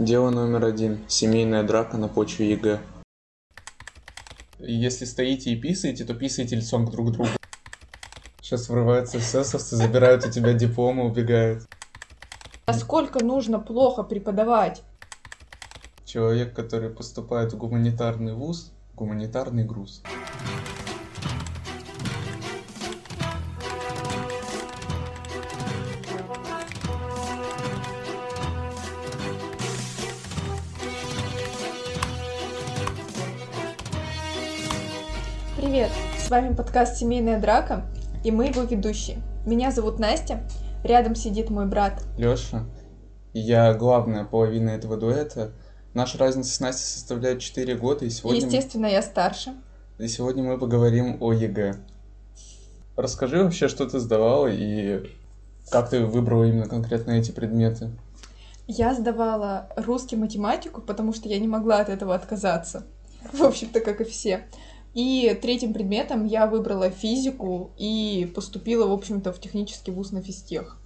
Дело номер один. Семейная драка на почве ЕГЭ. Если стоите и писаете, то писаете лицом к друг другу. Сейчас врываются эсэсовцы, забирают у тебя дипломы, убегают. А сколько нужно плохо преподавать? Человек, который поступает в гуманитарный вуз, гуманитарный груз. Привет! С вами подкаст «Семейная драка» и мы его ведущие. Меня зовут Настя, рядом сидит мой брат. Лёша, я главная половина этого дуэта. Наша разница с Настей составляет 4 года, и И, сегодня, естественно, я старше. и сегодня мы поговорим о ЕГЭ. Расскажи вообще, что ты сдавала и как ты выбрала именно конкретно эти предметы. Я сдавала русский математику, потому что я не могла от этого отказаться. В общем-то, как и все. И третьим предметом я выбрала физику и поступила, в общем-то, в технический вуз на физтех.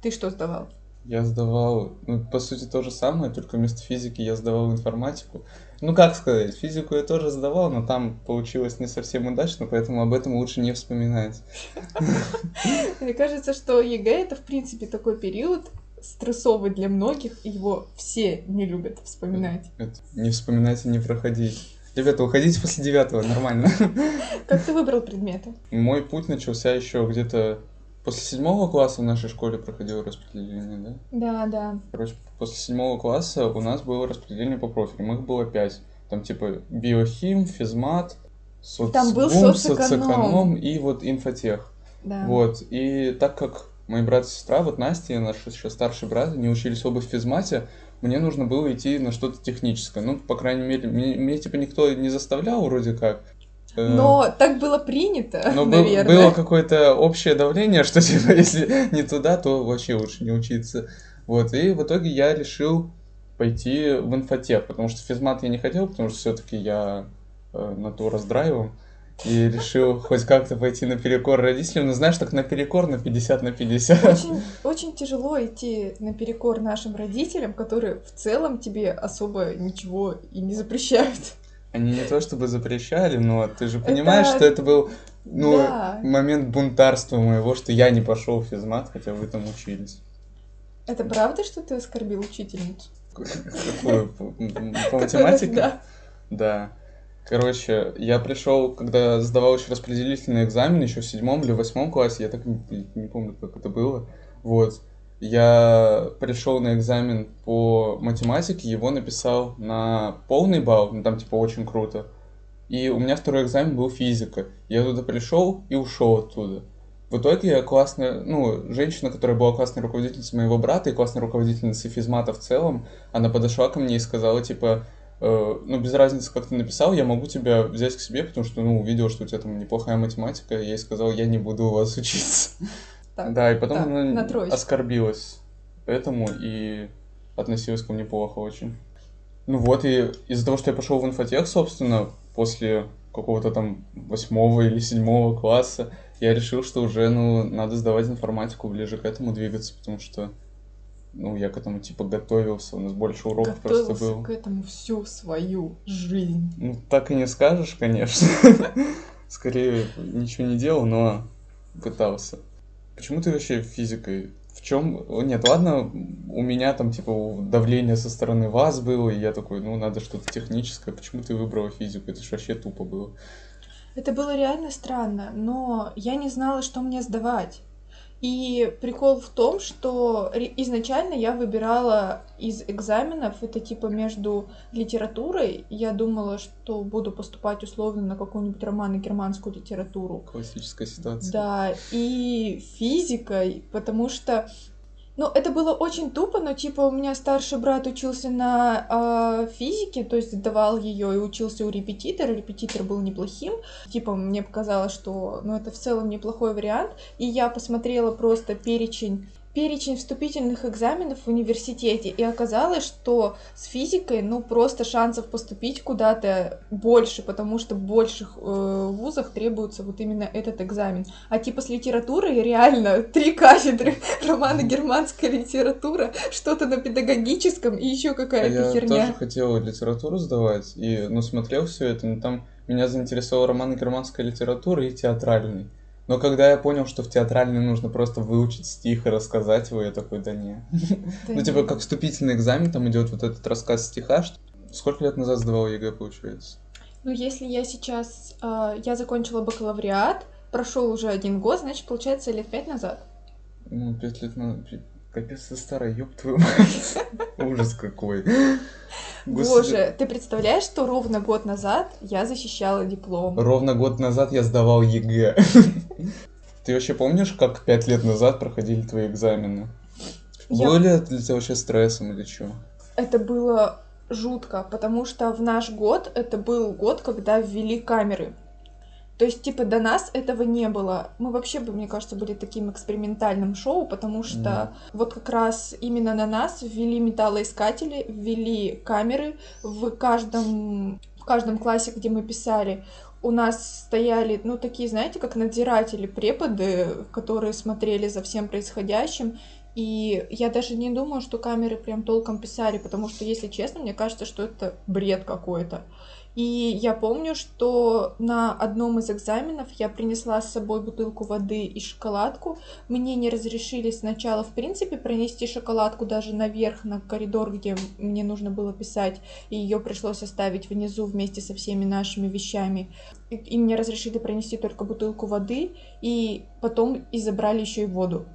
Ты что сдавал? Я сдавал, ну, по сути, то же самое, только вместо физики я сдавал информатику. Ну, как сказать, физику я тоже сдавал, но там получилось не совсем удачно, поэтому об этом лучше не вспоминать. Мне кажется, что ЕГЭ это, в принципе, такой период стрессовый для многих, и его все не любят вспоминать. Не вспоминать и не проходить. Ребята, уходите после девятого, нормально. Как ты выбрал предметы? Мой путь начался еще где-то после седьмого класса в нашей школе проходило распределение, да? Да, да. Короче, после седьмого класса у нас было распределение по профилям, их было пять. Там типа биохим, физмат, соцбум, Там был соцэконом. соцэконом и вот инфотех. Да. Вот, и так как мои брат и сестра, вот Настя и наш еще старший брат, не учились оба в физмате, мне нужно было идти на что-то техническое. Ну, по крайней мере, мне, меня, типа никто не заставлял вроде как. Э, Но так было принято, но был- наверное. было какое-то общее давление, что типа если не туда, то вообще лучше не учиться. Вот, и в итоге я решил пойти в инфотех, потому что физмат я не хотел, потому что все-таки я э, натура с драйвом. И решил хоть как-то пойти наперекор родителям, но знаешь, так наперекор на 50 на 50. Очень, очень тяжело идти наперекор нашим родителям, которые в целом тебе особо ничего и не запрещают. Они не то чтобы запрещали, но ты же понимаешь, Это- что это был ну, Да. момент бунтарства моего, что я не пошел в физмат, хотя вы там учились. Это правда, что ты оскорбил учительницу? Какую? По, математике? Да. Короче, я пришел, когда сдавал еще распределительный экзамен, еще в седьмом или восьмом классе, я так не, не помню, как это было. Вот. Я пришел на экзамен по математике, его написал на полный балл, ну там типа очень круто. И у меня второй экзамен был физика. Я туда пришел и ушел оттуда. В итоге я классная, ну, женщина, которая была классной руководительницей моего брата и классной руководительницей физмата в целом, она подошла ко мне и сказала, типа, ну, без разницы, как ты написал, я могу тебя взять к себе, потому что, ну, увидел, что у тебя там неплохая математика, я ей сказал, я не буду у вас учиться. Так, Да, и потом так, она на оскорбилась этому и относилась ко мне плохо очень. Ну вот, и из-за того, что я пошел в инфотех, собственно, после какого-то там восьмого или седьмого класса, я решил, что уже, ну, надо сдавать информатику, ближе к этому двигаться, потому что, ну, я к этому, типа, готовился, у нас больше уроков просто Готовился было. к этому всю свою жизнь. Ну, так и не скажешь, конечно. Скорее, ничего не делал, но пытался. Почему ты вообще физикой? В чем? Нет, ладно, у меня там, типа, давление со стороны вас было, и я такой, ну, надо что-то техническое. Почему ты выбрала физику? Это ж вообще тупо было. Это было реально странно, но я не знала, что мне сдавать. И прикол в том, что изначально я выбирала из экзаменов, это типа между литературой, я думала, что буду поступать условно на какую-нибудь романо-германскую литературу, Классическая ситуация. да, и физикой, потому что, ну, это было очень тупо, но типа у меня старший брат учился на а, физике, то есть сдавал ее и учился у репетитора, репетитор был неплохим, типа мне показалось, что, ну, это в целом неплохой вариант, и я посмотрела просто перечень перечень вступительных экзаменов в университете, и оказалось, что с физикой, ну, просто шансов поступить куда-то больше, потому что в больших э, вузах требуется вот именно этот экзамен. А типа с литературой реально три кафедры, романы германская литература, что-то на педагогическом и еще какая-то я херня. тоже хотел литературу сдавать, и, ну, смотрел все это, но там меня заинтересовал роман германская литература и театральный. Но когда я понял, что в театральной нужно просто выучить стих и рассказать его, я такой, да не. Ну, типа, как вступительный экзамен, там идет вот этот рассказ стиха. Сколько лет назад сдавал ЕГЭ, получается? Ну, если я сейчас... э, я закончила бакалавриат, прошел уже один год, значит, получается, лет пять назад. Ну, пять лет назад. Капец, ты старая, ёб твою мать. Ужас какой. Боже, ты представляешь, что ровно год назад я защищала диплом? Ровно год назад я сдавал ЕГЭ. Ты вообще помнишь, как пять лет назад проходили твои экзамены? Я- Было ли это для тебя вообще стрессом или что? Это было жутко, потому что в наш год это был год, когда ввели камеры. То есть, типа, до нас этого не было. Мы вообще, бы, мне кажется, были таким экспериментальным шоу, потому что вот как раз именно на нас ввели металлоискатели, ввели камеры в каждом, в каждом классе, где мы писали. У нас стояли, ну, такие, знаете, как надзиратели, преподы, которые смотрели за всем происходящим. И я даже не думаю, что камеры прям толком писали, потому что, если честно, мне кажется, что это бред какой-то. И я помню, что на одном из экзаменов я принесла с собой бутылку воды и шоколадку. Мне не разрешили сначала, в принципе, пронести шоколадку даже наверх, на коридор, где мне нужно было писать, и ее пришлось оставить внизу вместе со всеми нашими вещами. И- мне разрешили пронести только бутылку воды, и потом и забрали еще и воду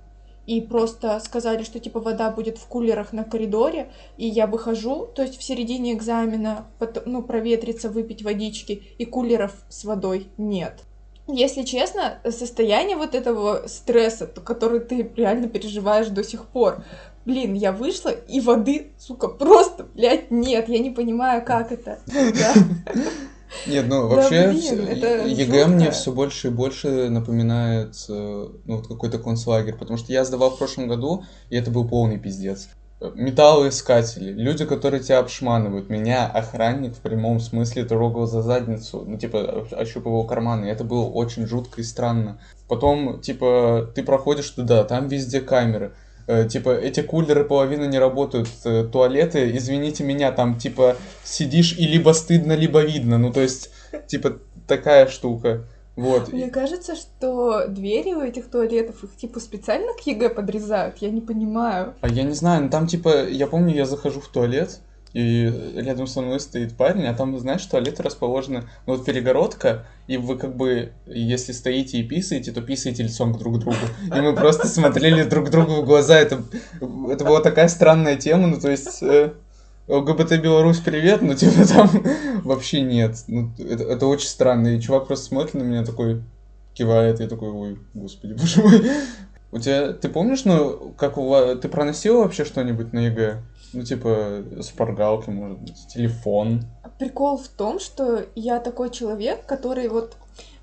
и просто сказали, что типа вода будет в кулерах на коридоре, и я выхожу, то есть в середине экзамена, ну, проветриться, выпить водички, и кулеров с водой нет. Если честно, состояние вот этого стресса, который ты реально переживаешь до сих пор, блин, я вышла, и воды, сука, просто, блядь, нет, я не понимаю, как это. Да. Нет, ну Да, вообще блин, всё- это ЕГЭ мне жутко. все больше и больше напоминает э, ну, вот какой-то концлагерь, потому что я сдавал в прошлом году, и это был полный пиздец. Металлоискатели, люди, которые тебя обшманывают. Меня охранник в прямом смысле трогал за задницу, ну, типа, ощупывал карманы. Это было очень жутко и странно. Потом, типа, ты проходишь туда, там везде камеры. Э, Типа, эти кулеры половина не работают, э, туалеты, извините меня, там, типа, сидишь и либо стыдно, либо видно. Ну, то есть, типа, такая штука. Вот. Мне кажется, что двери у этих туалетов их типа специально к ЕГЭ подрезают, я не понимаю. А я не знаю, ну там типа, я помню, я захожу в туалет, и рядом со мной стоит парень, а там, знаешь, туалеты расположены, ну вот перегородка, и вы как бы, если стоите и писаете, то писаете лицом к друг другу. И мы просто смотрели друг другу в глаза, это, это была такая странная тема, ну то есть... э, Беларусь, привет, но типа там вообще нет. Ну, это, это очень странно. И чувак просто смотрит на меня такой, кивает, я такой, ой, господи, боже мой. У тебя, ты помнишь, ну, как у вас, ты проносил вообще что-нибудь на ЕГЭ? Ну, типа, шпаргалки, может быть, телефон. Прикол в том, что я такой человек, который вот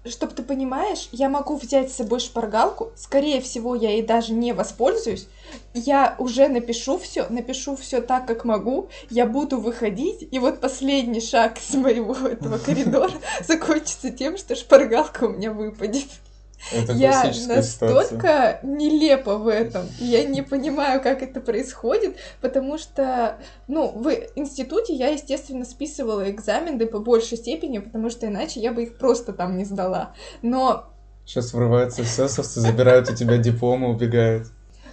Чтоб ты понимаешь, я могу взять с собой шпаргалку, скорее всего, я ей даже не воспользуюсь. Я уже напишу все, напишу все так, как могу. Я буду выходить, и вот последний шаг из моего этого коридора закончится тем, что шпаргалка у меня выпадет. Это Я классическая ситуация. настолько нелепа в этом. Я не понимаю, как это происходит, потому что, ну, в институте я, естественно, списывала экзамены по большей степени, потому что иначе я бы их просто там не сдала. Но Сейчас врываются эсэсовцы, забирают у тебя диплом и убегают.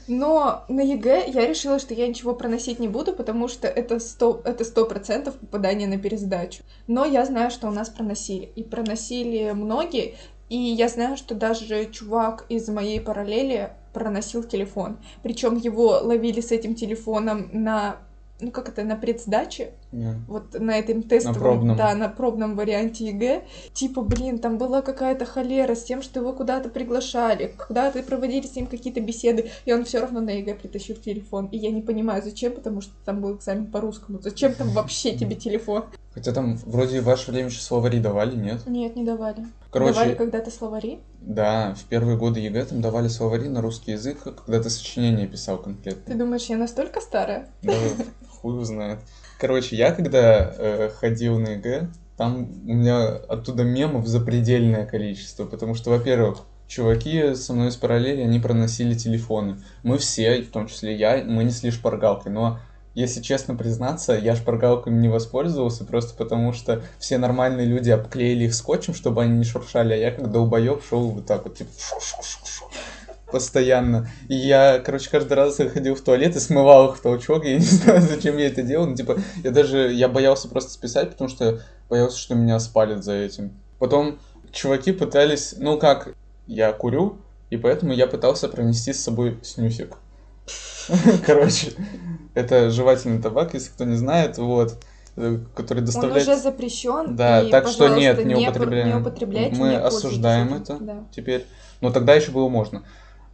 Но на ЕГЭ я решила, что я ничего проносить не буду, потому что это сто это сто процентов попадание на пересдачу. Но я знаю, что у нас проносили. И проносили многие. И я знаю, что даже чувак из моей параллели проносил телефон. Причем его ловили с этим телефоном на ну как это, на предсдаче, Да. вот на этом тестовом, пробном. да, на пробном варианте ЕГЭ, типа, блин, там была какая-то холера с тем, что его куда-то приглашали, куда-то проводили с ним какие-то беседы, и он все равно на ЕГЭ притащил телефон. И я не понимаю, зачем, потому что там был экзамен по русскому. Зачем там вообще тебе телефон? Хотя там вроде в ваше время еще словари давали, нет? Нет, не давали. Короче, Давали когда-то словари? да, в первые годы ЕГЭ там давали словари на русский язык, когда ты сочинение писал Ты конкретно. думаешь, я настолько старая? Да, хуй знает. Короче, я когда э, ходил на ЕГЭ, там у меня оттуда мемов запредельное количество, потому что, во-первых, чуваки со мной из параллели, они проносили телефоны. Мы все, в том числе я, мы несли шпаргалки, но если честно признаться, я шпаргалками не воспользовался, просто потому что все нормальные люди обклеили их скотчем, чтобы они не шуршали, а я как долбоеб шел вот так вот, типа, шу-шу-шу-шу, постоянно. И я, короче, каждый раз ходил в туалет и смывал их в толчок, я не знаю, зачем я это делал, ну, типа, я даже, я боялся просто списать, потому что боялся, что меня спалят за этим. Потом чуваки пытались, ну как, я курю, и поэтому я пытался пронести с собой снюсик. Короче, это жевательный табак, если кто не знает, вот, э, который Он доставляет... уже запрещен. Да, и, так что нет, не пр- употребляем. Не употребляйте, Мы не осуждаем это. Да. теперь. Но тогда еще было можно.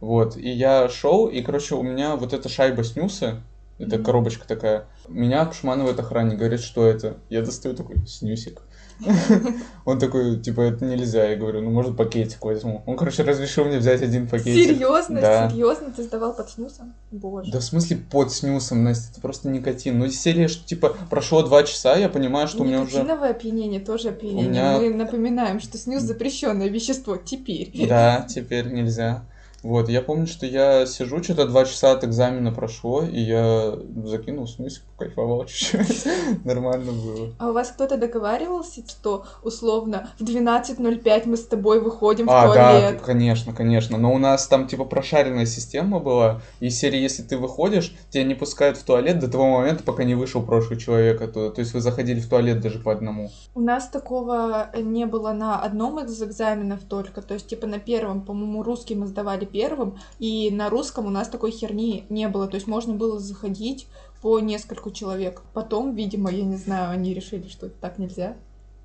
Вот. И я шел, и, короче, у меня вот эта шайба снюса, это Мгм. коробочка такая, меня обшманывает охранник, говорит, что это? Я достаю такой снюсик. Он такой, типа, это нельзя. Я говорю, ну, может, пакетик возьму. Он, короче, разрешил мне взять один пакетик. Серьезно? Да. Серьезно? Ты сдавал под снюсом? Боже. Да в смысле под снюсом, Настя, это просто никотин. Ну, из серии, что, типа, прошло два часа, я понимаю, что у меня уже... Никотиновое опьянение тоже опьянение. меня- Мы напоминаем, что снюс запрещенное вещество теперь. Да, теперь нельзя. Вот, я помню, что я сижу, что-то два часа от экзамена прошло, и я закинул снюсик, покайфовал чуть-чуть. Нормально было. А у вас кто-то договаривался, что условно в 12.05 мы с тобой выходим в А, да, туалет? конечно, конечно. Но у нас там, типа, прошаренная система была. И серии, если ты выходишь, тебя не пускают в туалет до того момента, пока не вышел прошлый человек оттуда. То есть вы заходили в туалет даже по одному. У нас такого не было на одном из экзаменов только. То есть, типа, на первом, по-моему, русский мы сдавали первым, и на русском у нас такой херни не было. То есть можно было заходить по нескольку человек. Потом, видимо, я не знаю, они решили, что так нельзя.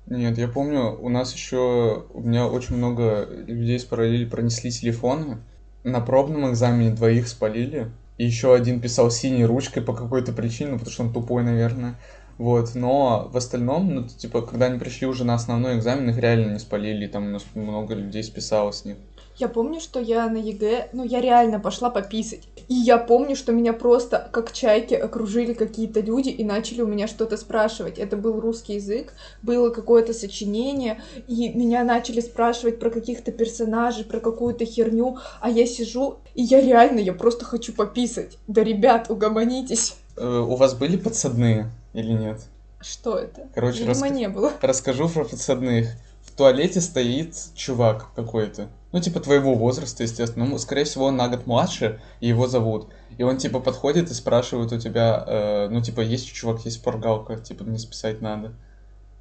Нет, я помню, у нас еще, у меня очень много людей с параллели пронесли телефоны. На пробном экзамене двоих спалили. И еще один писал синей ручкой по какой-то причине, ну, потому что он тупой, наверное. Вот, но в остальном, ну, типа, когда они пришли уже на основной экзамен, их реально не спалили, там у нас много людей списало с них. Я помню, что я на ЕГЭ, ну, я реально пошла пописать. И я помню, что меня просто как чайки окружили какие-то люди и начали у меня что-то спрашивать. Это был русский язык, было какое-то сочинение, и меня начали спрашивать про каких-то персонажей, про какую-то херню, а я сижу, и я реально, я просто хочу пописать. Да, ребят, угомонитесь. Э, У вас были подсадные или нет? Что это? Короче, Видимо, раска- не было. Расскажу про подсадных. В туалете стоит чувак какой-то. Ну, типа твоего возраста, естественно. Ну, скорее всего, он на год младше, и его зовут. И он, типа, подходит и спрашивает у тебя, э, ну, типа, есть чувак, есть шпаргалка, типа, мне списать надо.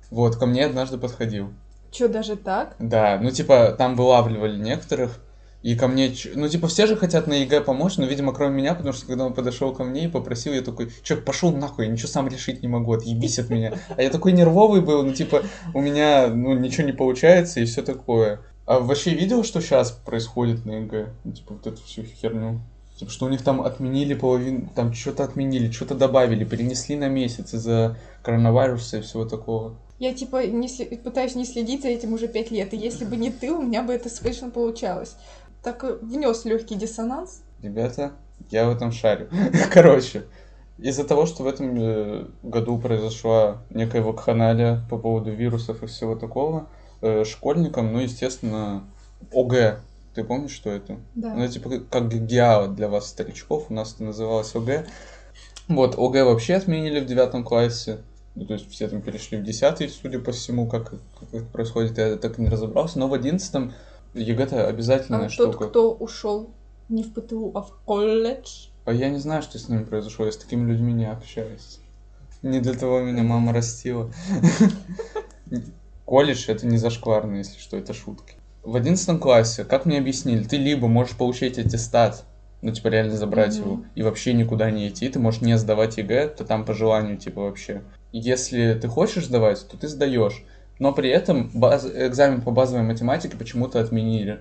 Вот, ко мне однажды подходил. Чё, даже так? Да, ну, типа, там вылавливали некоторых, и ко мне, ну, типа, все же хотят на ЕГЭ помочь, но, видимо, кроме меня, потому что, когда он подошел ко мне и попросил, я такой, чё, пошел нахуй, я ничего сам решить не могу, отъебись от меня. А я такой нервовый был, ну, типа, у меня, ну, ничего не получается и все такое. А вообще видел, что сейчас происходит на ЕГЭ? Ну, типа, вот эту всю херню. Типа, что у них там отменили половину, там что-то отменили, что-то добавили, перенесли на месяц из-за коронавируса и всего такого. Я, типа, не сле- пытаюсь не следить за этим уже пять лет, и если бы не ты, у меня бы это слышно получалось. Так э, внес легкий диссонанс. Ребята, я в этом шарю. Короче, из-за того, что в этом э, году произошла некая вакханалия по поводу вирусов и всего такого, э, школьникам, ну, естественно, ОГЭ. Ты помнишь, что это? Да. Ну, это типа как- ГИА для вас, старичков, у нас это называлось ОГЭ. Вот, ОГЭ вообще отменили в девятом классе. Ну, то есть все там перешли в десятый, судя по всему, как, как это происходит, я так и не разобрался. Но в одиннадцатом ЕГЭ-то обязательная А штука. тот, кто ушел не в ПТУ, а в колледж. А я не знаю, что с ними произошло, я с такими людьми не общаюсь. Не для того меня мама растила. Колледж это не зашкварно, если что, это шутки. В одиннадцатом классе, как мне объяснили, ты либо можешь получить аттестат, ну, типа, реально забрать Мгм. его, и вообще никуда не идти, ты можешь не сдавать ЕГЭ, то там по желанию, типа, вообще. Если ты хочешь сдавать, то ты сдаешь. Но при этом баз- экзамен по базовой математике почему-то отменили.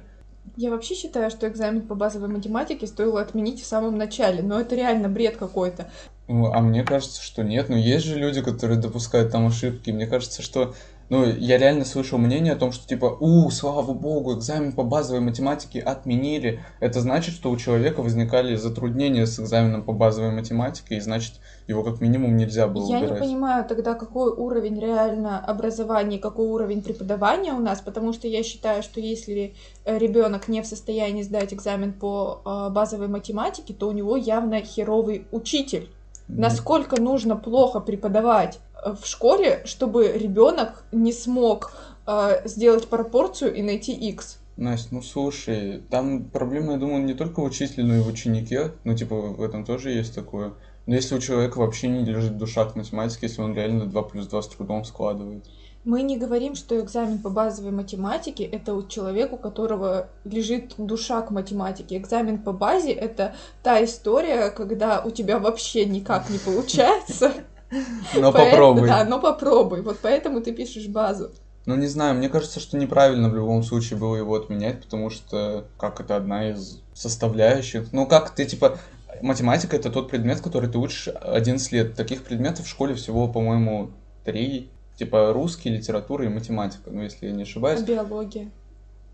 Я вообще считаю, что экзамен по базовой математике стоило отменить в самом начале, но это реально бред какой-то. А мне кажется, что нет. Но есть же люди, которые допускают там ошибки. Мне кажется, что ну, я реально слышал мнение о том, что типа, у, слава богу, экзамен по базовой математике отменили. Это значит, что у человека возникали затруднения с экзаменом по базовой математике, и значит, его как минимум нельзя было Я убирать. не понимаю тогда, какой уровень реально образования, какой уровень преподавания у нас, потому что я считаю, что если ребенок не в состоянии сдать экзамен по э, базовой математике, то у него явно херовый учитель. Насколько нужно плохо преподавать э, в школе, чтобы ребенок не смог э, сделать пропорцию и найти x? Настя, ну слушай, там проблема, я думаю, не только в учителе, но и в ученике. Ну, типа, в этом тоже есть такое. Но если у человека вообще не лежит душа к математике, если он реально 2 плюс 2 с трудом складывает. Мы не говорим, что экзамен по базовой математике это у человека, у которого лежит душа к математике. Экзамен по базе это та история, когда у тебя вообще никак не получается. Но попробуй. Да, но попробуй. Вот поэтому ты пишешь базу. Ну, не знаю, мне кажется, что неправильно в любом случае было его отменять, потому что, как это одна из составляющих. Ну, как ты, типа, математика это тот предмет, который ты учишь 11 лет. Таких предметов в школе всего, по-моему, три Типа русский, литература и математика, ну если я не ошибаюсь. А биология.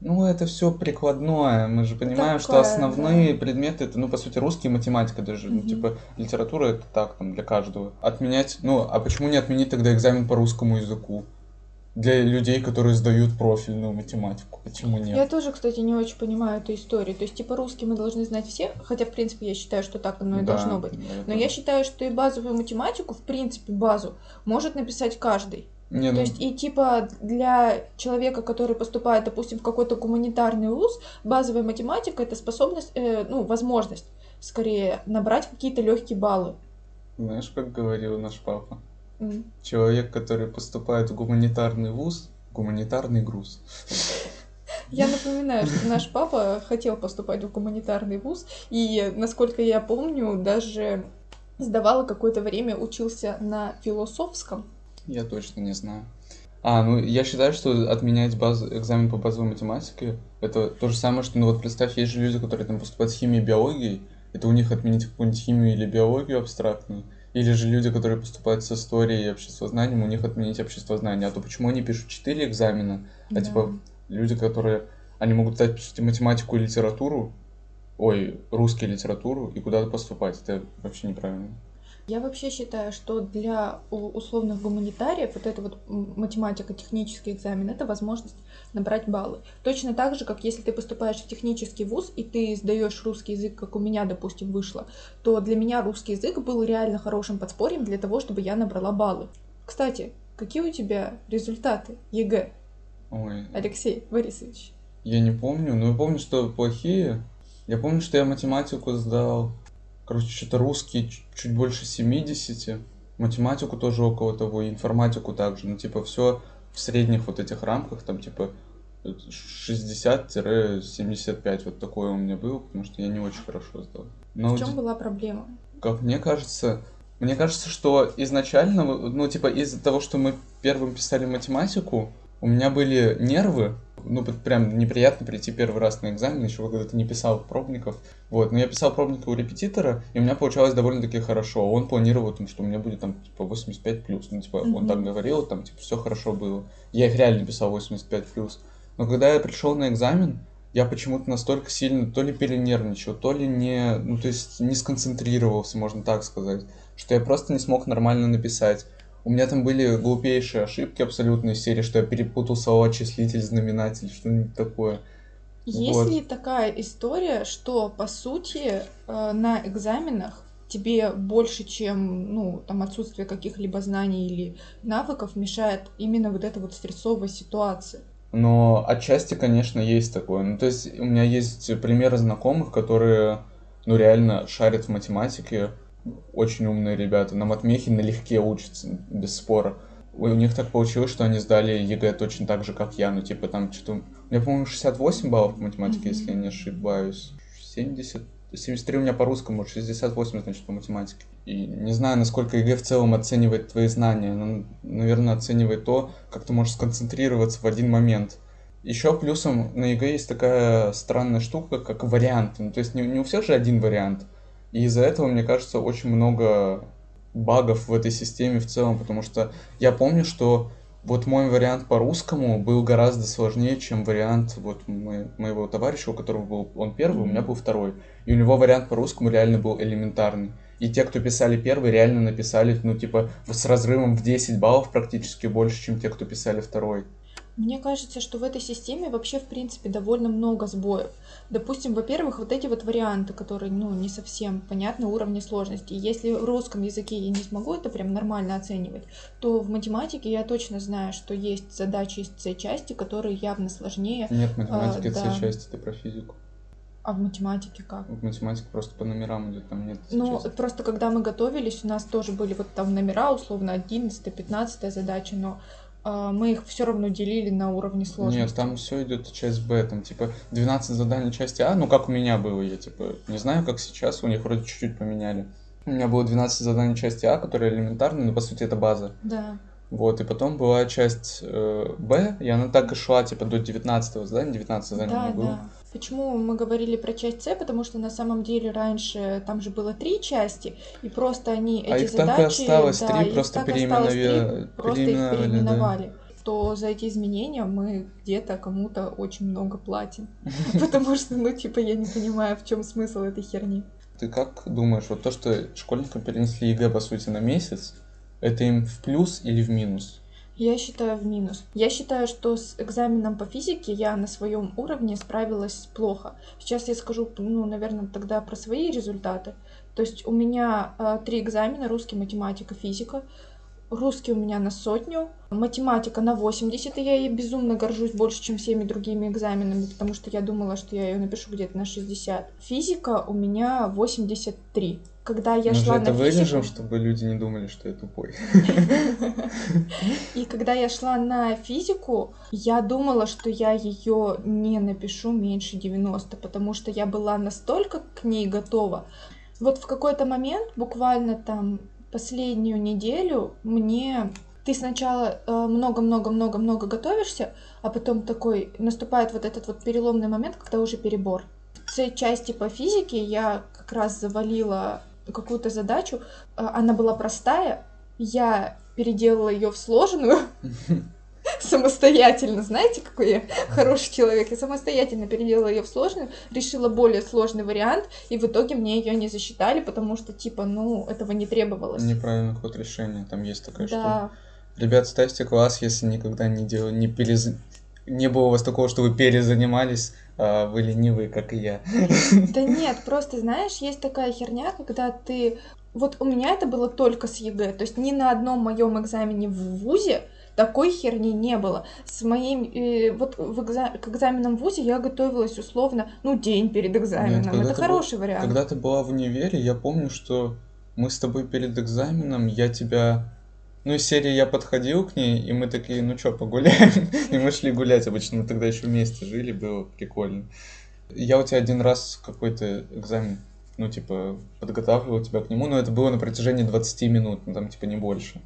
Ну, это все прикладное. Мы же понимаем, Такое, что основные да. предметы это, ну, по сути, русский и математика даже. Ну, Мгм. типа, литература это так, там, для каждого. Отменять, ну, а почему не отменить тогда экзамен по русскому языку? Для людей, которые сдают профильную математику. Почему нет? Я тоже, кстати, не очень понимаю эту историю. То есть, типа, русский мы должны знать все, хотя, в принципе, я считаю, что так оно и Да, должно быть. Но я считаю, что и базовую математику, в принципе, базу, может написать каждый. Не, ну, То есть и типа для человека, который поступает, допустим, в какой-то гуманитарный вуз, базовая математика это способность, э, ну, возможность скорее набрать какие-то легкие баллы. знаешь, как говорил наш папа? М. Человек, который поступает в гуманитарный вуз, гуманитарный груз. Я напоминаю, что наш папа хотел поступать в гуманитарный вуз, и, насколько я помню, даже сдавал какое-то время, учился на философском. Я точно не знаю. А, ну я считаю, что отменять баз... экзамен по базовой математике это то же самое, что, ну вот представь, есть же люди, которые там поступают с химией и биологией, это у них отменить какую-нибудь химию или биологию абстрактную. Или же люди, которые поступают с историей и обществознанием, у них отменить обществознание. А то почему они пишут 4 экзамена, а Да. типа люди, которые... Они могут сдать, по сути, математику и литературу, ой, русский литературу, и куда-то поступать. Это вообще неправильно. Я вообще считаю, что для условных гуманитариев вот это вот математика, технический экзамен, это возможность набрать баллы. Точно так же, как если ты поступаешь в технический вуз и ты сдаешь русский язык, как у меня, допустим, вышло, то для меня русский язык был реально хорошим подспорьем для того, чтобы я набрала баллы. Кстати, какие у тебя результаты ЕГЭ, Ой, Алексей Борисович? Я не помню, но я помню, что плохие. Я помню, что я математику сдал. Короче, что-то русский чуть больше 70, математику тоже около того, и информатику также. Ну, типа, все в средних вот этих рамках, там, типа, 60-75, вот такое у меня было, потому что я не очень хорошо сдал. Но В чем была проблема? как мне кажется, мне кажется, что изначально, ну, типа, из-за того, что мы первым писали математику, у меня были нервы, ну, прям неприятно прийти первый раз на экзамен, еще когда ты не писал пробников. Вот, но я писал пробника у репетитора, и у меня получалось довольно-таки хорошо. Он планировал, там, что у меня будет, там, типа, 85 плюс. Ну, типа, он Мгм. так говорил, там, типа, все хорошо было. Я их реально писал 85 плюс. Но когда я пришел на экзамен, я почему-то настолько сильно то ли перенервничал, то ли не, ну, то есть не сконцентрировался, можно так сказать, что я просто не смог нормально написать. У меня там были глупейшие ошибки абсолютно из серии, что я перепутал слова числитель, знаменатель, что-нибудь такое. Есть Вот. ли такая история, что по сути э, на экзаменах тебе больше, чем ну, там отсутствие каких-либо знаний или навыков мешает именно вот эта вот стрессовая ситуация? Но отчасти, конечно, есть такое. Ну, то есть у меня есть примеры знакомых, которые, ну, реально шарят в математике. Очень умные ребята. На матмехе налегке учатся, без спора. У них так получилось, что они сдали ЕГЭ точно так же, как я. Ну, типа, там что-то... Меня, по-моему, 68 баллов по математике, Мгм. если я не ошибаюсь. 70... 73 у меня по русскому, 68, значит, по математике. И не знаю, насколько ЕГЭ в целом оценивает твои знания. Ну, наверное, оценивает то, как ты можешь сконцентрироваться в один момент. Еще плюсом на ЕГЭ есть такая странная штука, как варианты. Ну, то есть не, не у всех же один вариант. И из-за этого, мне кажется, очень много багов в этой системе в целом, потому что я помню, что вот мой вариант по русскому был гораздо сложнее, чем вариант вот мо- моего товарища, у которого был он первый, у меня был второй. И у него вариант по русскому реально был элементарный. И те, кто писали первый, реально написали, ну, типа, с разрывом в 10 баллов практически больше, чем те, кто писали второй. Мне кажется, что в этой системе вообще, в принципе, довольно много сбоев. Допустим, во-первых, вот эти вот варианты, которые, ну, не совсем понятны уровня сложности. Если в русском языке я не смогу это прям нормально оценивать, то в математике я точно знаю, что есть задачи из С-части, которые явно сложнее. Нет, математика А, это да. часть, это про физику. А в математике как? В математике просто по номерам идет, там нет Ну, части. просто когда мы готовились, у нас тоже были вот там номера, условно, 11 15 задача, но а, мы их все равно делили на уровне сложности. Нет, там все идет часть Б, там типа 12 заданий части А, ну как у меня было, я типа не знаю, как сейчас, у них вроде чуть-чуть поменяли. У меня было 12 заданий части А, которые элементарные, но по сути это база. Да. Вот, и потом была часть э, Б, и она так и шла, типа, до 19 задания, 19 заданий Да, меня было. да. Почему мы говорили про часть С? Потому что на самом деле раньше там же было три части, и просто они А эти их так и задачи, осталось да, три, просто так и осталось три, переименовали- просто их переименовали, да. переименовали. То за эти изменения мы где-то кому-то очень много платим. Потому что, ну, типа, я не понимаю, в чем смысл этой херни. Ты как думаешь, вот то, что школьникам перенесли ЕГЭ, по сути, на месяц, это им в плюс или в минус? Я считаю в минус. Я считаю, что с экзаменом по физике я на своем уровне справилась плохо. Сейчас я скажу, ну, наверное, тогда про свои результаты. То есть у меня э, три экзамена, русский, математика, физика. Русский у меня на сотню, математика на 80, и я ей безумно горжусь больше, чем всеми другими экзаменами, потому что я думала, что я ее напишу где-то на 60. Физика у меня 83. Когда я же шла это на вырежем, физику... чтобы люди не думали, что я тупой. И когда я шла на физику, я думала, что я ее не напишу меньше 90, потому что я была настолько к ней готова. Вот в какой-то момент, буквально там последнюю неделю, мне ты сначала э, много-много-много-много готовишься, а потом такой наступает вот этот вот переломный момент, когда уже перебор. В цей части по физике я как раз завалила какую-то задачу, э, она была простая, я переделала ее в сложную самостоятельно. Знаете, какой я хороший человек? Я самостоятельно переделала ее в сложную, решила более сложный вариант, и в итоге мне ее не засчитали, потому что, типа, ну, этого не требовалось. Неправильный ход решения, там есть такая штука. Да, Ребят, ставьте класс, если никогда не делали, не перез... Не было у вас такого, что вы перезанимались, а вы ленивые, как и я. Да нет, просто знаешь, есть такая херня, когда ты... Вот у меня это было только с ЕГЭ, то есть ни на одном моем экзамене в ВУЗе такой херни не было. С моим... э, вот в экза- к экзаменам в ВУЗе я готовилась условно, ну, день перед экзаменом. когда это хороший вариант. Когда ты была в универе, я помню, что мы с тобой перед экзаменом, я тебя... Ну, из серии я подходил к ней, и мы такие, ну чё, погуляем? И мы шли гулять, обычно мы тогда еще вместе жили, было прикольно. Я у тебя один раз какой-то экзамен, ну, типа, подготавливал тебя к нему, но это было на протяжении 20 минут, ну, там, типа, не больше.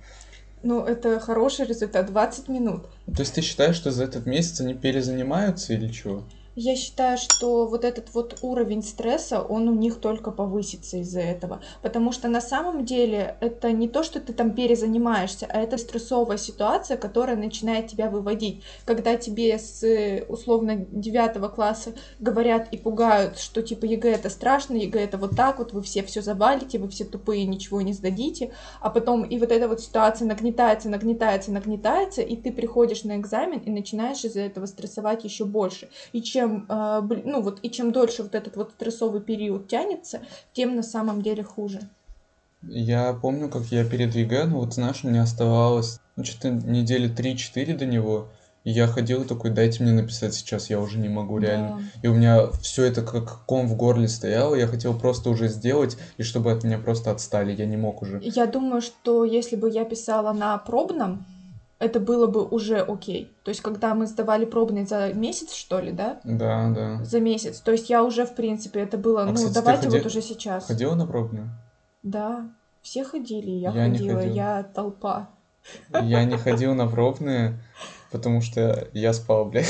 Ну, это хороший результат, 20 минут. То есть ты считаешь, что за этот месяц они перезанимаются или чего? Я считаю, что вот этот вот уровень стресса, он у них только повысится из-за этого. Потому что на самом деле это не то, что ты там перезанимаешься, а это стрессовая ситуация, которая начинает тебя выводить. Когда тебе с условно 9 класса говорят и пугают, что типа ЕГЭ это страшно, ЕГЭ это вот так вот, вы все все завалите, вы все тупые, ничего не сдадите, а потом и вот эта вот ситуация нагнетается, нагнетается, нагнетается, и ты приходишь на экзамен и начинаешь из-за этого стрессовать еще больше. И чем, э, бли- ну вот, и чем дольше вот этот вот стрессовый период тянется, тем на самом деле хуже. Я помню, как я перед ЕГЭ, ну вот знаешь, у меня оставалось, ну что-то недели 3-4 до него, и я ходил такой, дайте мне написать сейчас, я уже не могу реально. И у меня все это как ком в горле стояло, я хотел просто уже сделать, и чтобы от меня просто отстали, я не мог уже. Я думаю, что если бы я писала на пробном, это было бы уже окей. То есть, когда мы сдавали пробный за месяц, что ли, да? Да, да. За месяц. То есть я уже, в принципе, это было, А, ну, кстати, давайте ходи- вот уже сейчас. Ходила на пробную? Да, все ходили, я, Я ходила, ходил. я толпа. Я не ходил на пробные, потому что я спал, блядь.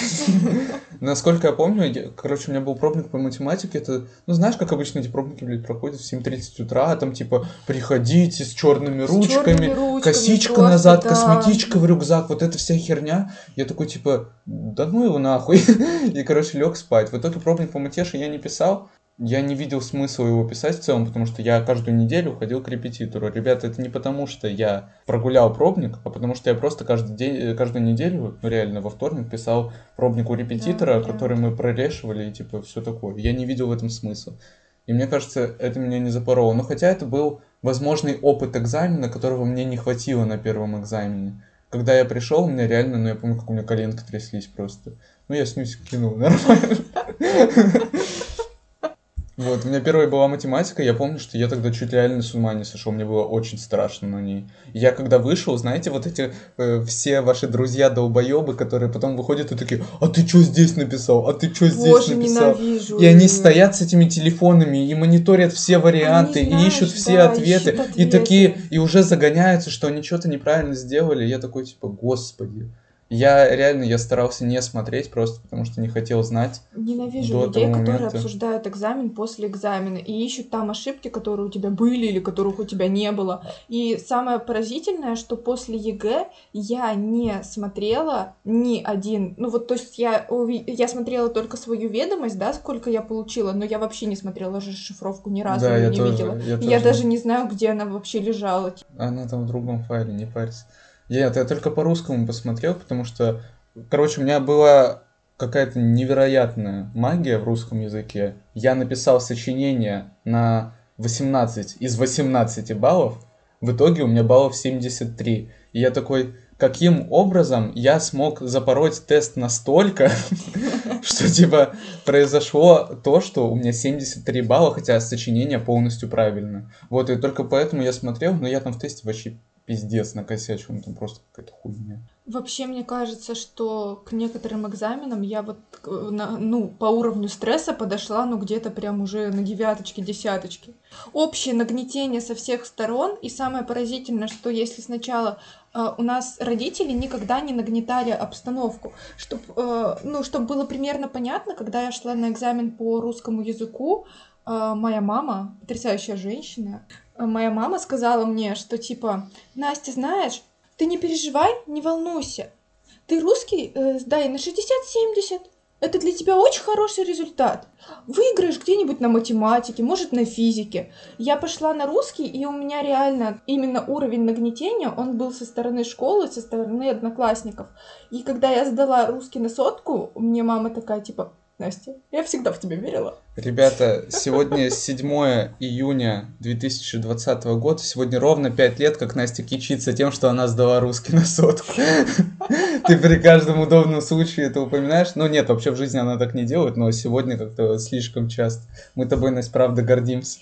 Насколько я помню, я- короче, у меня был пробник по математике, это, ну, знаешь, как обычно эти пробники, блядь, проходят в 7.30 утра, а там, типа, приходите с черными С ручками, ручками косичка просто, назад, да. косметичка в рюкзак, вот эта вся херня. Я такой, типа, да ну его нахуй. И, короче, лег спать. В итоге пробник по матеше я не писал. Я не видел смысла его писать в целом, потому что я каждую неделю ходил к репетитору. Ребята, это не потому, что я прогулял пробник, а потому что я просто каждый день, э, каждую неделю, ну реально, во вторник писал пробник у репетитора, Да, который мы прорешивали и типа все такое. Я не видел в этом смысла. И мне кажется, это меня не запороло. Но хотя это был возможный опыт экзамена, которого мне не хватило на первом экзамене. Когда я пришел, у меня реально, ну я помню, как у меня коленки тряслись просто. Ну я снюсь кинул, нормально. Вот, у меня первая была математика, я помню, что я тогда чуть реально с ума не сошел, мне было очень страшно на ней. И я когда вышел, знаете, вот эти э, все ваши друзья долбоебы, которые потом выходят и такие, а ты что здесь написал, а ты что здесь Боже, написал? ненавижу. И они стоят с этими телефонами и мониторят все варианты, Они, и знаешь, ищут все да, ответы, ищут и ответы. такие, и уже загоняются, что они что-то неправильно сделали. Я такой, типа, господи. Я реально, я старался не смотреть просто, потому что не хотел знать. Ненавижу до людей, того которые момента. обсуждают экзамен после экзамена и ищут там ошибки, которые у тебя были или которых у тебя не было. И самое поразительное, что после ЕГЭ я не смотрела ни один, ну вот то есть я, я смотрела только свою ведомость, да, сколько я получила, но я вообще не смотрела же шифровку ни разу да, я не тоже, видела. Я тоже. даже не знаю, где она вообще лежала. Она там в другом файле, не парься. Нет, я только по-русскому посмотрел, потому что, короче, у меня была какая-то невероятная магия в русском языке. Я написал сочинение на 18 из 18 баллов, в итоге у меня баллов 73. И я такой, каким образом я смог запороть тест настолько, что, типа, произошло то, что у меня 73 балла, хотя сочинение полностью правильно. Вот, и только поэтому я смотрел, но я там в тесте вообще пиздец накосячил, ну там просто какая-то хуйня. Вообще, мне кажется, что к некоторым экзаменам я вот, на- ну, по уровню стресса подошла, ну, где-то прям уже на девяточке, десяточке. Общее нагнетение со всех сторон, и самое поразительное, что если сначала э, у нас родители никогда не нагнетали обстановку, чтобы, ну, чтобы было примерно понятно, когда я шла на экзамен по русскому языку, э, моя мама, потрясающая женщина, э, моя мама сказала мне, что типа, Настя, знаешь, ты не переживай, не волнуйся. Ты русский э, сдай на 60-70. Это для тебя очень хороший результат. Выиграешь где-нибудь на математике, может на физике. Я пошла на русский, и у меня реально именно уровень нагнетения, он был со стороны школы, со стороны одноклассников. И когда я сдала русский на сотку, мне мама такая, типа, Настя, я всегда в тебя верила. Ребята, сегодня 7 июня 2020 года, сегодня ровно 5 лет, как Настя кичится тем, что она сдала русский на сотку. Ты при каждом удобном случае это упоминаешь? Ну нет, вообще в жизни она так не делает, но сегодня как-то слишком часто. Мы тобой, Настя, правда гордимся.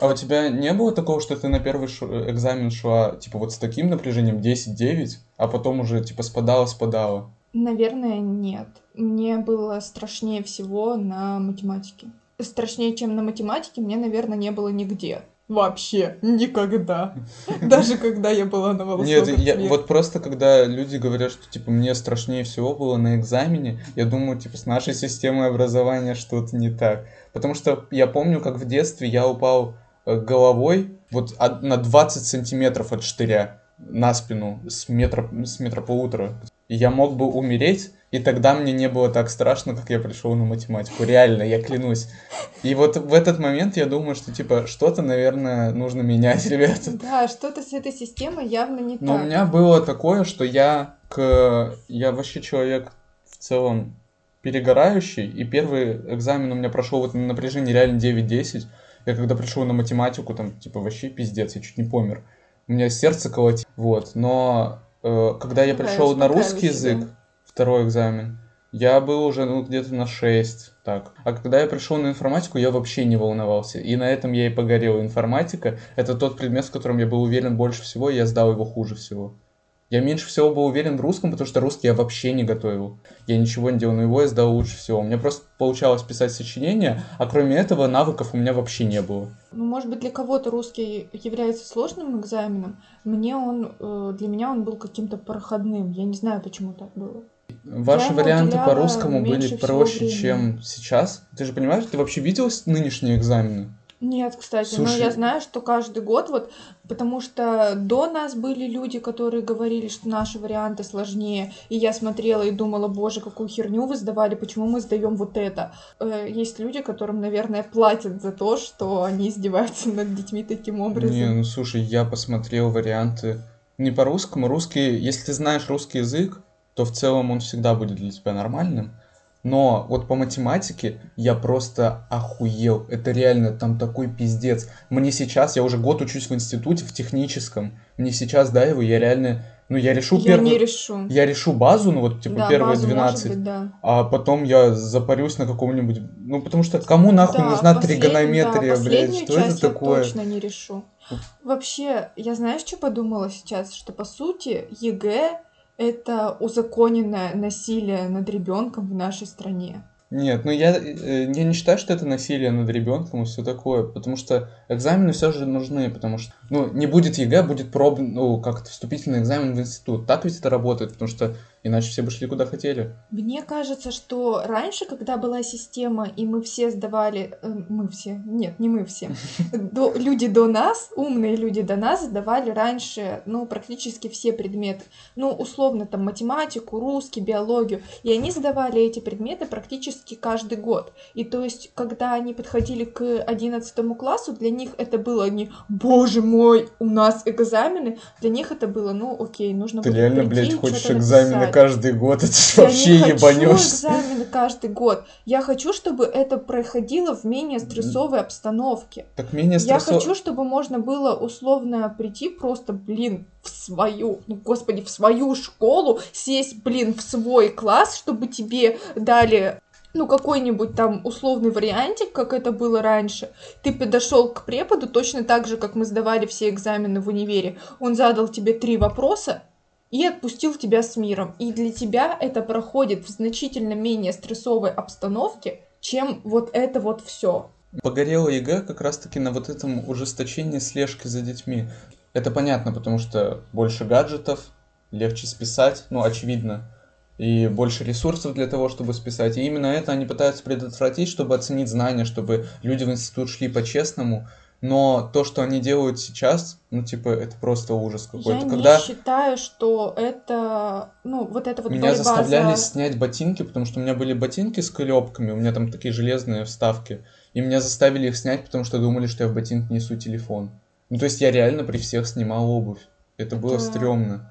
А у тебя не было такого, что ты на первый экзамен шла, типа, вот с таким напряжением 10-9, а потом уже, типа, спадала-спадала? Наверное, нет. Мне было страшнее всего на математике. Страшнее, чем на математике, мне, наверное, не было нигде. Вообще, никогда. Даже когда я была на волосок Нет, я, вот просто когда люди говорят, что типа мне страшнее всего было на экзамене, я думаю, типа с нашей системой образования что-то не так. Потому что я помню, как в детстве я упал э, головой вот от- на 20 сантиметров от штыря на спину с метра, с метра полутора. И я мог бы умереть, и тогда мне не было так страшно, как я пришел на математику. Реально, я клянусь. И вот в этот момент я думаю, что типа что-то, наверное, нужно менять, ребята. Да, что-то с этой системой явно не Но у так. меня было такое, что я к... Я вообще человек в целом перегорающий, и первый экзамен у меня прошел вот на напряжении реально 9-10. Я когда пришел на математику, там, типа, вообще пиздец, я чуть не помер. У меня сердце колотит, вот. Но когда я пришел на русский язык, второй экзамен, я был уже, ну, где-то на 6, так. А когда я пришел на информатику, я вообще не волновался. И на этом я и погорел. Информатика — это тот предмет, в котором я был уверен больше всего, и я сдал его хуже всего. Я меньше всего был уверен в русском, потому что русский я вообще не готовил. Я ничего не делал, но его я сдал лучше всего. У меня просто получалось писать сочинения, а кроме этого навыков у меня вообще не было. Ну, может быть, для кого-то русский является сложным экзаменом. Мне он, э, для меня он был каким-то проходным. Я не знаю, почему так было. Ваши ему варианты по русскому были проще, времени. чем сейчас. Ты же понимаешь, ты вообще видел нынешние экзамены? Нет, кстати, но Слушай- я знаю, что каждый год вот, потому что до нас были люди, которые говорили, что наши варианты сложнее, и я смотрела и думала, боже, какую херню вы сдавали, почему мы сдаем вот это. Э, Есть люди, которым, наверное, платят за то, что они издеваются над детьми таким образом. Не, ну слушай, я посмотрел варианты не по русскому. Русский, если ты знаешь русский язык, то в целом он всегда будет для тебя нормальным. Но вот по математике я просто охуел. Это реально там такой пиздец. Мне сейчас, я уже год учусь в институте, в техническом. Мне сейчас, да, его, я реально, ну я решу я первую... не решу. Я решу базу, ну вот типа Да, первые базу, может 12. быть, да. А потом я запарюсь на каком-нибудь... Ну, потому что кому нахуй Да, нужна тригонометрия, да, блядь? Что это часть я такое? точно не решу. Вообще, я знаешь, что подумала сейчас? Что по сути ЕГЭ это узаконенное насилие над ребенком в нашей стране. Нет, ну я, э, я не считаю, что это насилие над ребенком и все такое, потому что экзамены все же нужны, потому что, ну, не будет ЕГЭ, будет проб, ну, как это, вступительный экзамен в институт. Так ведь это работает, потому что иначе все бы шли куда хотели. Мне кажется, что раньше, когда была система, и мы все сдавали, э, мы все, нет, не мы все, до- люди до нас, умные люди до нас сдавали раньше, ну, практически все предметы. Ну, условно, там, математику, русский, биологию. И они сдавали эти предметы практически каждый год. И то есть, когда они подходили к 11 классу, для них это было не «Боже мой, у нас экзамены!» Для них это было, ну, окей, нужно Ты реально, прийти блядь, хочешь экзамены. Каждый год, это Я вообще не хочу ебанешься. экзамены каждый год. Я хочу, чтобы это происходило в менее стрессовой обстановке. Так менее Я стрессово... хочу, чтобы можно было условно прийти просто, блин, в свою, ну, господи, в свою школу, сесть, блин, в свой класс, чтобы тебе дали ну, какой-нибудь там условный вариантик, как это было раньше. Ты подошел к преподу точно так же, как мы сдавали все экзамены в универе. Он задал тебе три вопроса, и отпустил тебя с миром. И для тебя это проходит в значительно менее стрессовой обстановке, чем вот это вот все. Погорело ЕГЭ как раз-таки на вот этом ужесточении слежки за детьми. Это понятно, потому что больше гаджетов, легче списать, ну, очевидно, и больше ресурсов для того, чтобы списать. И именно это они пытаются предотвратить, чтобы оценить знания, чтобы люди в институт шли по-честному. Но то, что они делают сейчас, ну, типа, это просто ужас какой-то. Я Когда не считаю, что это, ну, вот это вот меня заставляли за... снять ботинки, потому что у меня были ботинки с клепками, у меня там такие железные вставки. И меня заставили их снять, потому что думали, что я в ботинке несу телефон. Ну, то есть я реально при всех снимал обувь. Это было Это- стрёмно.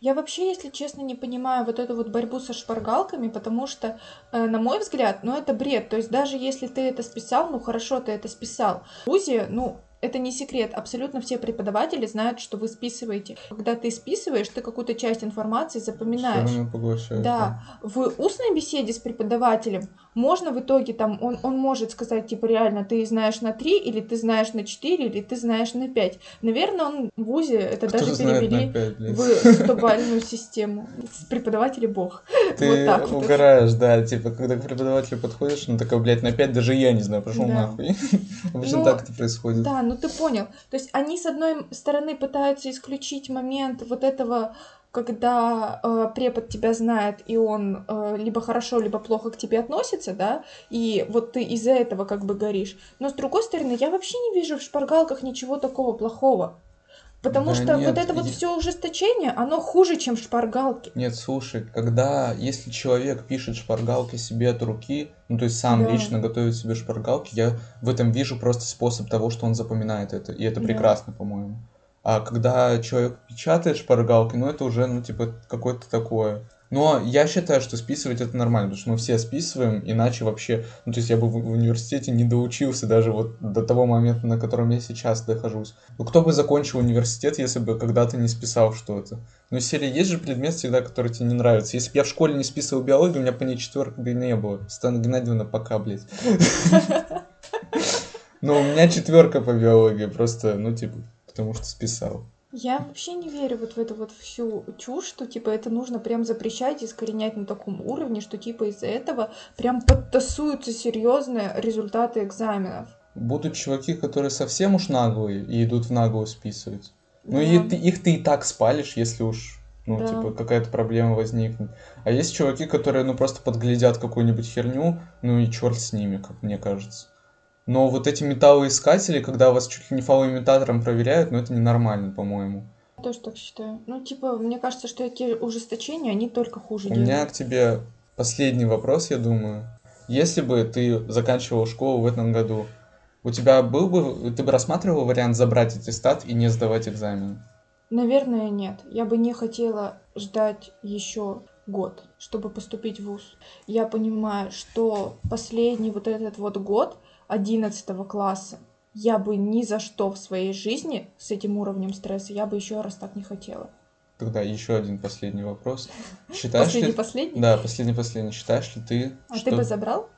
Я вообще, если честно, не понимаю вот эту вот борьбу со шпаргалками, потому что, э, на мой взгляд, ну, это бред. То есть даже если ты это списал, ну, хорошо, ты это списал. ВУЗе, ну, это не секрет. Абсолютно все преподаватели знают, что вы списываете. Когда ты списываешь, ты какую-то часть информации запоминаешь. Равно поглощает, Да, в устной беседе с преподавателем можно в итоге там, он, он может сказать, типа, реально, ты знаешь на 3, или ты знаешь на 4, или ты знаешь на 5. Наверное, он в ВУЗе это Кто даже перевели пять, блядь. в стобальную систему. С преподавателей бог. Ты вот вот. угораешь, да, типа, когда к преподавателю подходишь, ну такая, блядь, на 5 даже я не знаю, пошел Да. нахуй. Обычно Ну, так это происходит. Да, ну ты понял. То есть они, с одной стороны, пытаются исключить момент вот этого когда э, препод тебя знает, и он э, либо хорошо, либо плохо к тебе относится, да, и вот ты из-за этого как бы горишь. Но с другой стороны, я вообще не вижу в шпаргалках ничего такого плохого. Потому Да что нет, вот это вот я- все ужесточение, оно хуже, чем шпаргалки. Нет, слушай, когда, если человек пишет шпаргалки себе от руки, ну, то есть сам Да. лично готовит себе шпаргалки, я в этом вижу просто способ того, что он запоминает это, и это Да. прекрасно, по-моему. А когда человек печатает шпаргалки, ну, это уже, ну, типа, какое-то такое. Но я считаю, что списывать это нормально, потому что мы все списываем, иначе вообще, ну, то есть я бы в университете не доучился даже вот до того момента, на котором я сейчас нахожусь. Ну, кто бы закончил университет, если бы когда-то не списал что-то? Ну, серии есть же предмет всегда, который тебе не нравится. Если бы я в школе не списывал биологию, у меня по ней четверок бы и не было. Стана Геннадьевна, пока, блядь. Но у меня четверка по биологии, просто, ну, типа, потому что списал. Я вообще не верю вот в эту вот всю чушь, что типа это нужно прям запрещать искоренять на таком уровне, что типа из-за этого прям подтасуются серьезные результаты экзаменов. Будут чуваки, которые совсем уж наглые и идут в наглую списывать. Ну Да. и ты, их ты и так спалишь, если уж, ну, Да. типа, какая-то проблема возникнет. А есть чуваки, которые, ну, просто подглядят какую-нибудь херню, ну и черт с ними, как мне кажется. Но вот эти металлоискатели, когда вас чуть ли не фалоимитатором проверяют, ну это ненормально, по-моему. Я тоже так считаю. Ну, типа, мне кажется, что эти ужесточения, они только хуже У меня к тебе последний вопрос, я думаю. Если бы ты заканчивал школу в этом году, у тебя был бы, ты бы рассматривал вариант забрать аттестат и не сдавать экзамен? Наверное, нет. Я бы не хотела ждать еще год, чтобы поступить в ВУЗ. Я понимаю, что последний вот этот вот год 11 класса я бы ни за что в своей жизни с этим уровнем стресса я бы еще раз так не хотела. Тогда еще один последний вопрос. Считаешь Последний, ли... последний. Да, последний, последний. Считаешь ли ты, А что... ты бы забрал?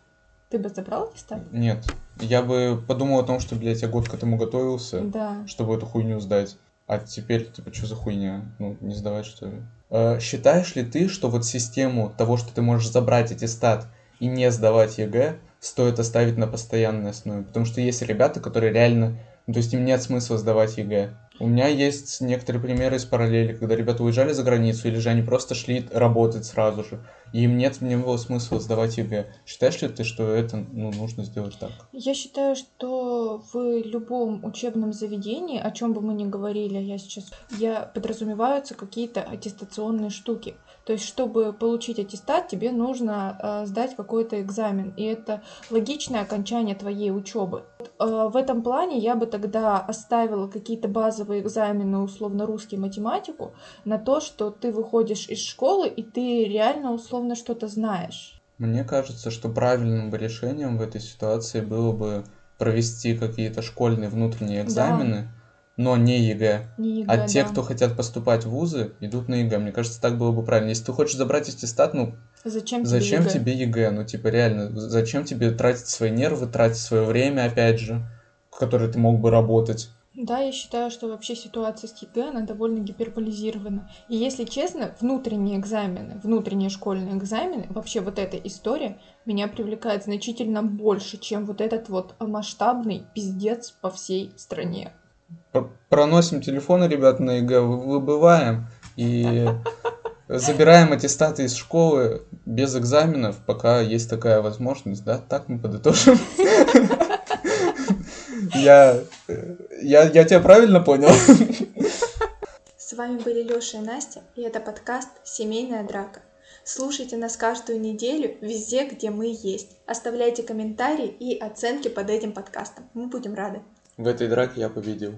Ты бы забрал аттестат? Нет. Я бы подумал о том, что, блядь, я год к этому готовился, Да. чтобы эту хуйню сдать. А теперь, типа, что за хуйня? Ну, не сдавать, что ли? Э, считаешь ли ты, что вот систему того, что ты можешь забрать аттестат и не сдавать ЕГЭ, стоит оставить на постоянной основе? Потому что есть ребята, которые реально... Ну, то есть им нет смысла сдавать ЕГЭ. У меня есть некоторые примеры из параллели, когда ребята уезжали за границу, или же они просто шли работать сразу же. И им нет не было смысла сдавать ЕГЭ. Считаешь ли ты, что это ну, нужно сделать так? Я считаю, что в любом учебном заведении, о чем бы мы ни говорили, я сейчас, я подразумеваются какие-то аттестационные штуки. То есть, чтобы получить аттестат, тебе нужно э, сдать какой-то экзамен, и это логичное окончание твоей учебы. Э, в этом плане я бы тогда оставила какие-то базовые экзамены, условно русский, математику, на то, что ты выходишь из школы и ты реально условно что-то знаешь. Мне кажется, что правильным бы решением в этой ситуации было бы провести какие-то школьные внутренние экзамены, но не ЕГЭ. Не А ЕГЭ, те, да. кто хотят поступать в вузы, идут на ЕГЭ. Мне кажется, так было бы правильно. Если ты хочешь забрать аттестат, ну Зачем тебе зачем ЕГЭ? тебе ЕГЭ? Ну типа реально, зачем тебе тратить свои нервы, тратить свое время, опять же, в которое ты мог бы работать? Да, я считаю, что вообще ситуация с ЕГЭ, она довольно гиперболизирована. И если честно, внутренние экзамены, внутренние школьные экзамены, вообще вот эта история меня привлекает значительно больше, чем вот этот вот масштабный пиздец по всей стране. Пр- Проносим телефоны, ребят, на ЕГЭ, вы- выбываем и забираем аттестаты из школы без экзаменов, пока есть такая возможность, да? Так мы подытожим. Я, я, я тебя правильно понял? С вами были Лёша и Настя, и это подкаст «Семейная драка». Слушайте нас каждую неделю везде, где мы есть. Оставляйте комментарии и оценки под этим подкастом. Мы будем рады. В этой драке я победил.